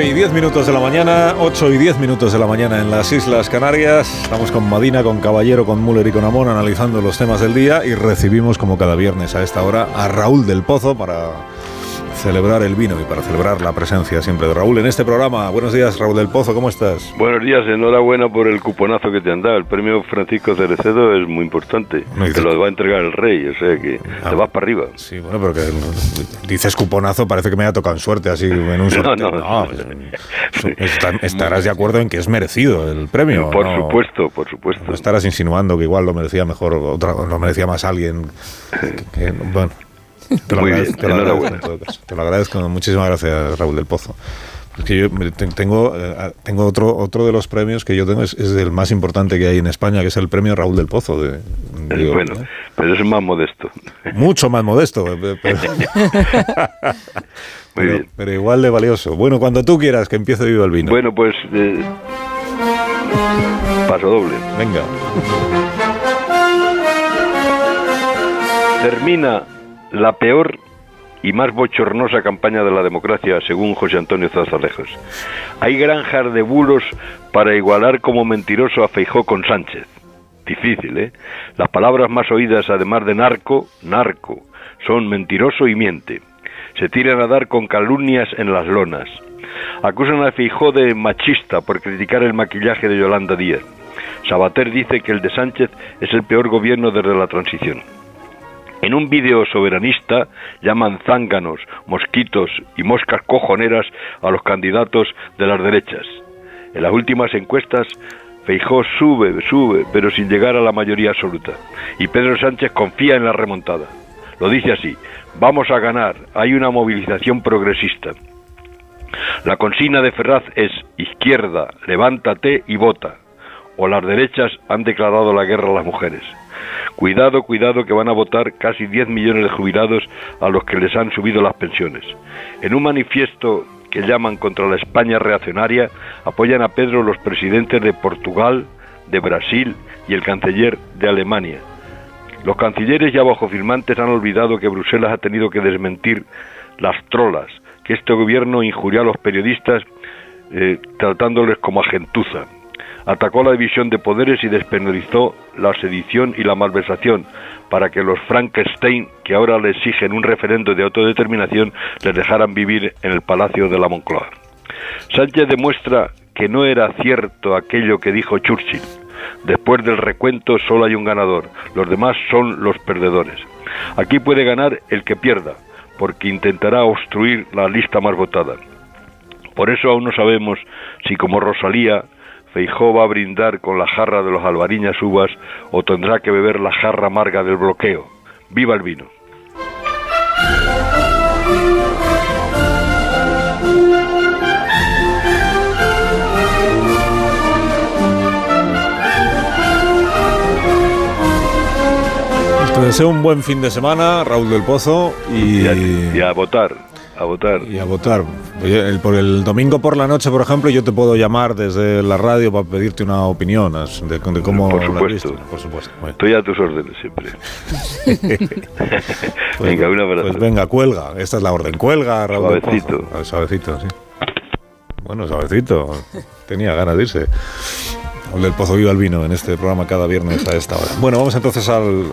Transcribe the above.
10 minutos de la mañana, 8 y 10 minutos de la mañana en las Islas Canarias. Estamos con Madina, con Caballero, con Müller y con Amón analizando los temas del día y recibimos como cada viernes a esta hora a Raúl del Pozo para celebrar el vino y para celebrar la presencia siempre de Raúl en este programa. Buenos días, Raúl del Pozo, ¿cómo estás? Buenos días, enhorabuena por el cuponazo que te han dado. El premio Francisco Cerecedo es muy importante. te lo va a entregar el rey, o sea que ah, te vas para arriba. Sí, bueno, pero que dices cuponazo, parece que me haya tocado en suerte, así en un sorteo. No, no, estarás de acuerdo en que es merecido el premio. Por supuesto, por supuesto. No estarás insinuando que igual lo merecía mejor, otra, lo merecía más alguien. bueno. Te lo, agradezco, te, lo agradezco, Muchísimas gracias, Raúl del Pozo. Porque yo tengo, eh, tengo otro, otro de los premios que yo tengo, es, es, el más importante que hay en España, que es el premio Raúl del Pozo. De, bueno, pero es más modesto. Mucho más modesto. Eh, pero, igual de valioso. Bueno, cuando tú quieras que empiece Viva el Vino. Bueno, pues... Eh, paso doble. Venga. Termina la peor y más bochornosa campaña de la democracia, según José Antonio Zazalejos. Hay granjas de bulos para igualar como mentiroso a Feijó con Sánchez. Difícil, ¿eh? Las palabras más oídas, además de narco, narco, son mentiroso y miente. Se tiran a dar con calumnias en las lonas. Acusan a Feijó de machista por criticar el maquillaje de Yolanda Díaz. Sabater dice que el de Sánchez es el peor gobierno desde la transición. En un vídeo soberanista llaman zánganos, mosquitos y moscas cojoneras a los candidatos de las derechas. En las últimas encuestas, Feijó sube, sube, pero sin llegar a la mayoría absoluta. Y Pedro Sánchez confía en la remontada. Lo dice así, vamos a ganar, hay una movilización progresista. La consigna de Ferraz es izquierda, levántate y vota. O las derechas han declarado la guerra a las mujeres. Cuidado, cuidado, que van a votar casi 10 millones de jubilados a los que les han subido las pensiones. En un manifiesto que llaman contra la España reaccionaria, apoyan a Pedro los presidentes de Portugal, de Brasil y el canciller de Alemania. Los cancilleres y abajo firmantes han olvidado que Bruselas ha tenido que desmentir las trolas, que este gobierno injurió a los periodistas eh, tratándoles como a gentuza atacó la división de poderes y despenalizó la sedición y la malversación para que los Frankenstein, que ahora le exigen un referendo de autodeterminación, les dejaran vivir en el palacio de la Moncloa. Sánchez demuestra que no era cierto aquello que dijo Churchill. Después del recuento solo hay un ganador, los demás son los perdedores. Aquí puede ganar el que pierda, porque intentará obstruir la lista más votada. Por eso aún no sabemos si como Rosalía Feijó va a brindar con la jarra de los albariñas uvas o tendrá que beber la jarra amarga del bloqueo. ¡Viva el vino! Te deseo un buen fin de semana, Raúl del Pozo, y, y a votar a votar. Y a votar. el, por el domingo por la noche, por ejemplo, yo te puedo llamar desde la radio para pedirte una opinión de, cómo por supuesto, por supuesto. Estoy a tus órdenes siempre. Pues venga, una Pues venga, cuelga. Esta es la orden. Cuelga, Raúl. Suavecito. Suavecito, sí. Bueno, suavecito. Tenía ganas de irse. El del Pozo Viva el Vino en este programa cada viernes a esta hora. Bueno, vamos entonces al,